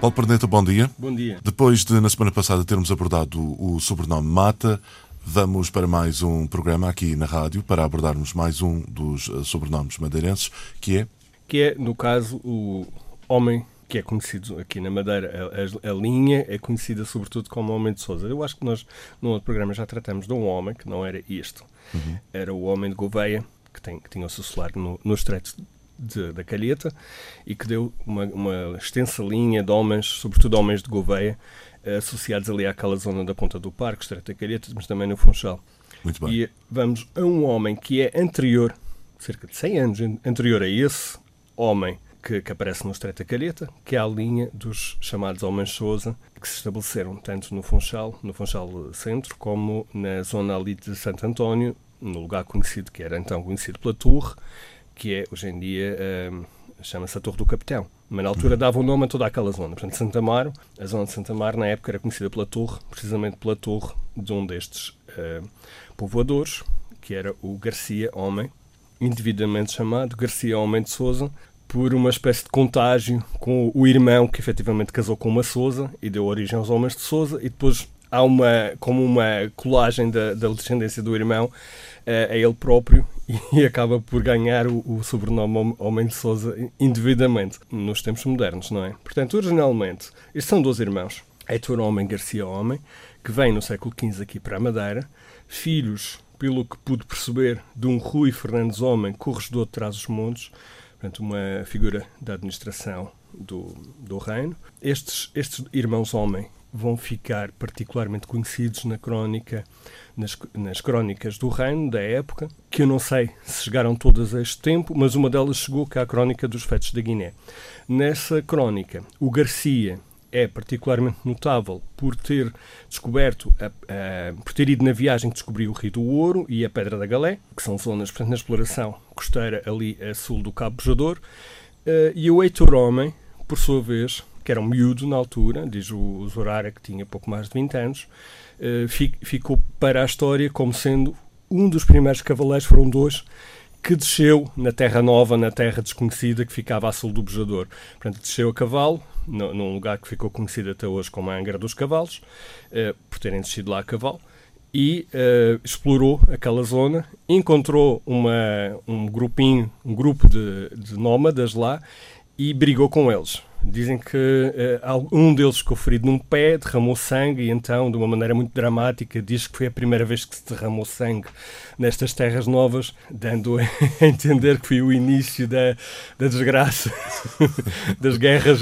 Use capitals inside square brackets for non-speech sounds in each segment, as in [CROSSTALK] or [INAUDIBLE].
Paulo Perneta, bom dia. Bom dia. Depois de, na semana passada, termos abordado o sobrenome Mata, vamos para mais um programa aqui na rádio para abordarmos mais um dos eh, sobrenomes madeirenses, que é? Que é, no caso, o homem que é conhecido aqui na Madeira, a, a, linha é conhecida sobretudo como Homem de Sousa. Eu acho que nós, no outro programa, já tratamos de um homem que não era isto. Uhum. Era o Homem de Gouveia, que, tem, que tinha o seu solar no, no Estreito de, da Calheta e que deu uma, uma, extensa linha de homens, sobretudo homens de Gouveia, associados ali àquela zona da Ponta do Parque, Estreito da Calheta, mas também no Funchal. Muito bem. E vamos a um homem que é anterior, cerca de 100 anos anterior a esse homem que, que, aparece no Estreito da Calheta, que é a linha dos chamados Homens Sousa, que se estabeleceram tanto no Funchal, no Funchal Centro, como na zona ali de Santo António, no lugar conhecido, que era então conhecido pela Torre, que é, hoje em dia, uh, chama-se a Torre do Capitão. Mas na altura dava o nome a toda aquela zona. Portanto, Santa Amaro, a zona de Santa Amaro, na época era conhecida pela torre, precisamente pela torre de um destes uh, povoadores, que era o Garcia Homem, indevidamente chamado Garcia Homem de Souza, por uma espécie de contágio com o irmão que efetivamente casou com uma Souza e deu origem aos Homens de Souza, e depois há uma, como uma colagem da, da descendência do irmão a, a ele próprio [LAUGHS] e acaba por ganhar o, o, sobrenome Homem de Souza indevidamente nos tempos modernos, não é? Portanto, originalmente, estes são dois irmãos, Heitor Homem Garcia Homem, que vem no século XV aqui para a Madeira, filhos, pelo que pude perceber, de um Rui Fernandes Homem, corregedor de Trás-os-Montes, portanto, uma figura da administração do, do reino. Estes, estes irmãos Homem vão ficar particularmente conhecidos na crónica, nas, nas crónicas do reino da época, que eu não sei se chegaram todas a este tempo, mas uma delas chegou, é a crónica dos fetos da Guiné. Nessa crónica, o Garcia é particularmente notável por ter descoberto, a, a, por ter ido na viagem que descobriu o Rio do Ouro e a Pedra da Galé, que são zonas, portanto, na exploração costeira ali a sul do Cabo Bojador, uh, e o Heitor Homem, por sua vez, que era um miúdo na altura, diz o Zorara que tinha pouco mais de 20 anos, uh, ficou para a história como sendo um dos primeiros cavaleiros, foram dois, que desceu na Terra Nova, na Terra Desconhecida, que ficava a sul do Bejador. Portanto, desceu a cavalo, num lugar que ficou conhecido até hoje como a Angra dos Cavalos, uh, por terem descido lá a cavalo, e uh, explorou aquela zona, encontrou uma, um grupinho, um grupo de, de nómadas lá e brigou com eles. Dizem que uh, um deles ficou ferido num pé, derramou sangue e então, de uma maneira muito dramática, diz que foi a primeira vez que se derramou sangue nestas terras novas, dando a [LAUGHS] entender que foi o início da, da desgraça, [LAUGHS] das guerras.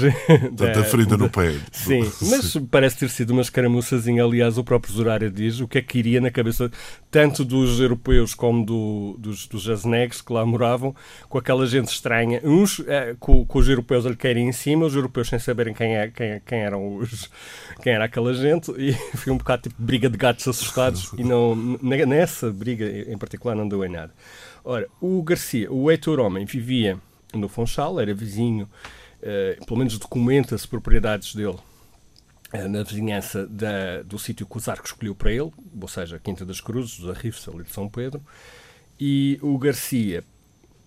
Da, da ferida da, no pé. Sim, [LAUGHS] mas parece ter sido uma escaramuçazinha. Aliás, o próprio Zorária diz o que é que iria na cabeça tanto dos europeus como do, dos, dos que lá moravam, com aquela gente estranha. Uns é, com, com os europeus a lhe querem em cima, os europeus sem saberem quem, é, quem, quem, eram os, quem era aquela gente, e [LAUGHS] foi um bocado tipo briga de gatos assustados, e não, nessa briga em particular não deu em nada. Ora, o Garcia, o Heitor Homem, vivia no Funchal, era vizinho, uh, pelo menos documenta-se propriedades dele uh, na vizinhança da, do sítio que o Zarco escolheu para ele, ou seja, Quinta das Cruzes, da Arrifes, ali de São Pedro, e o Garcia,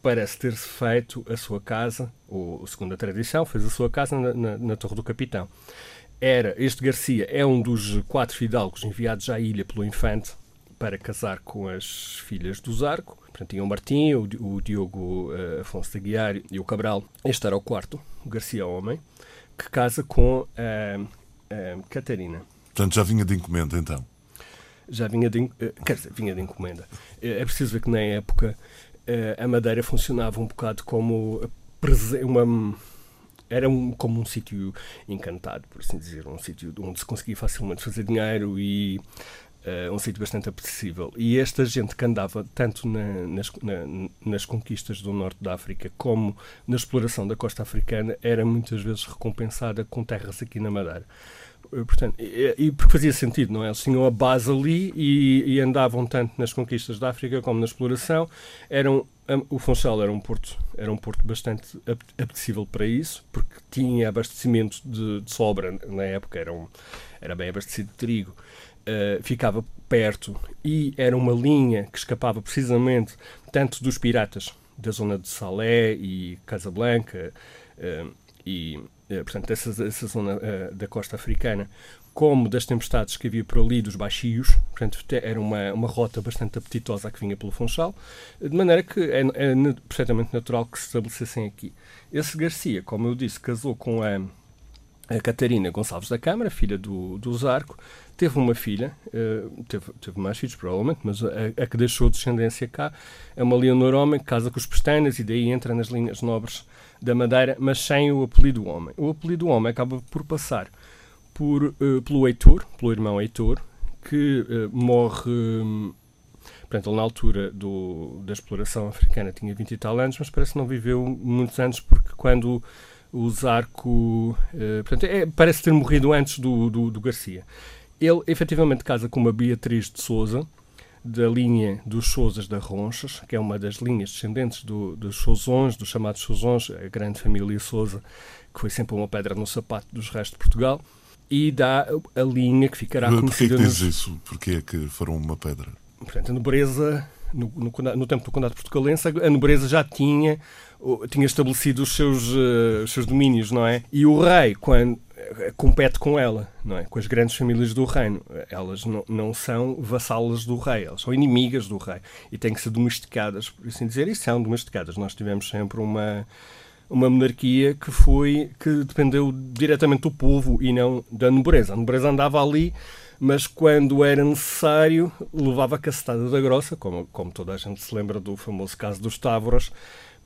parece ter-se feito a sua casa, ou segundo a tradição, fez a sua casa na, na, na, Torre do Capitão. Era, este Garcia é um dos quatro fidalgos enviados à ilha pelo infante para casar com as filhas do Zarco. Portanto, tinha o Martim, o, o Diogo uh, Afonso de Guiar e o Cabral. Este era o quarto, o Garcia Homem, que casa com a, a Catarina. Portanto, já vinha de encomenda, então? Já vinha de, uh, quer dizer, vinha de encomenda. É preciso ver que na época eh, a Madeira funcionava um bocado como uma era um, como um sítio encantado, por assim dizer, um sítio onde se conseguia facilmente fazer dinheiro e uh, um sítio bastante apetecível. E esta gente que andava tanto na, nas, na, nas conquistas do norte da África como na exploração da costa africana era muitas vezes recompensada com terras aqui na Madeira. Portanto, e, e porque fazia sentido, não é? Eles tinham a base ali e, e andavam tanto nas conquistas da África como na exploração. Eram, o Funchal era um porto, era um porto bastante apetecível para isso, porque tinha abastecimento de, de sobra na época, era, um, era bem abastecido de trigo. Uh, ficava perto e era uma linha que escapava precisamente tanto dos piratas da zona de Salé e Casablanca uh, e eh, portanto, dessa, dessa zona uh, da costa africana, como das tempestades que havia por ali, dos baixios. Portanto, era uma, uma rota bastante apetitosa que vinha pelo Funchal, de maneira que é, é perfeitamente natural que se estabelecessem aqui. Esse Garcia, como eu disse, casou com a, a Catarina Gonçalves da Câmara, filha do, do Zarco, teve uma filha, uh, teve, teve mais filhos provavelmente, mas a, a, que deixou descendência cá é uma Leonor Homem, que casa com os pestanas e daí entra nas linhas nobres da Madeira, mas sem o apelido Homem. O apelido Homem acaba por passar por, uh, pelo Heitor, pelo irmão Heitor, que uh, morre. Um, portanto, ele na altura do, da exploração africana tinha 20 e tal anos, mas parece que não viveu muitos anos, porque quando o Zarco. Uh, portanto, é, parece ter morrido antes do, do, do Garcia. Ele efetivamente casa com uma Beatriz de Souza, da linha dos Sousas da Ronchas, que é uma das linhas descendentes do, dos Sousons, dos chamados Sousons, a grande família Sousa, que foi sempre uma pedra no sapato dos restos de Portugal, e dá a linha que ficará Porquê conhecida... Porquê que diz isso? Porquê é que foram uma pedra? Portanto, a nobreza, no, no, no tempo do Condado Portugalense, a nobreza já tinha, tinha estabelecido os seus, uh, os seus domínios, não é? E o rei, quando compete com ela, não é? Com as grandes famílias do reino. Elas não, não são vassalas do rei, elas são inimigas do rei e têm que ser domesticadas, por assim dizer, e são domesticadas. Nós tivemos sempre uma uma monarquia que foi que dependeu diretamente do povo e não da nobreza. A nobreza andava ali, mas quando era necessário levava a cacetada da grossa, como, como toda a gente se lembra do famoso caso dos Távoras,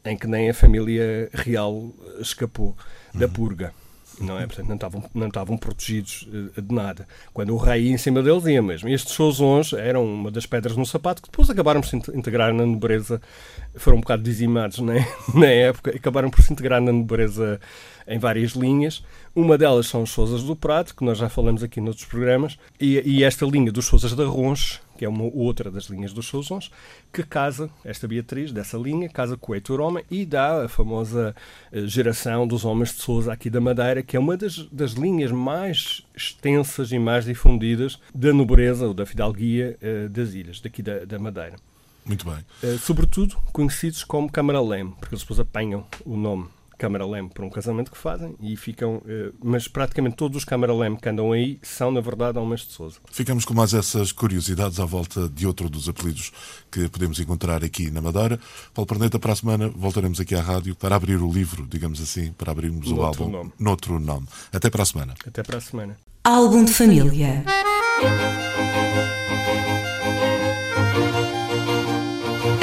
em que nem a família real escapou da purga não é? Portanto, não estavam, não estavam protegidos eh, de nada. Quando o rei ia em cima deles, ia mesmo. Estes Sousons eram uma das pedras no sapato que depois acabaram por se integrar na nobreza, foram um bocado dizimados né? [LAUGHS] na época, acabaram por se integrar na nobreza em várias linhas. Uma delas são os Sousas do Prato, que nós já falamos aqui noutros programas, e, e esta linha dos Sousas da Ronche, que é uma outra das linhas dos Sousons, que casa, esta Beatriz, dessa linha, casa com Heitor Homem e dá a famosa uh, geração dos homens de Sousa aqui da Madeira, que é uma das, das linhas mais extensas e mais difundidas da nobreza ou da fidalguia uh, das ilhas, daqui da, da Madeira. Muito bem. Uh, sobretudo conhecidos como Camaralém, porque eles depois apanham o nome Camaralém por um casamento que fazem e ficam. Uh, mas praticamente todos os Camaralém que andam aí são, na verdade, homens de Souza. Ficamos com mais essas curiosidades à volta de outro dos apelidos que podemos encontrar aqui na Madeira. Paulo Perneta, para a semana voltaremos aqui à rádio para abrir o livro, digamos assim, para abrirmos no o álbum nome. noutro nome. Até para a semana. Até para a semana. Álbum de família.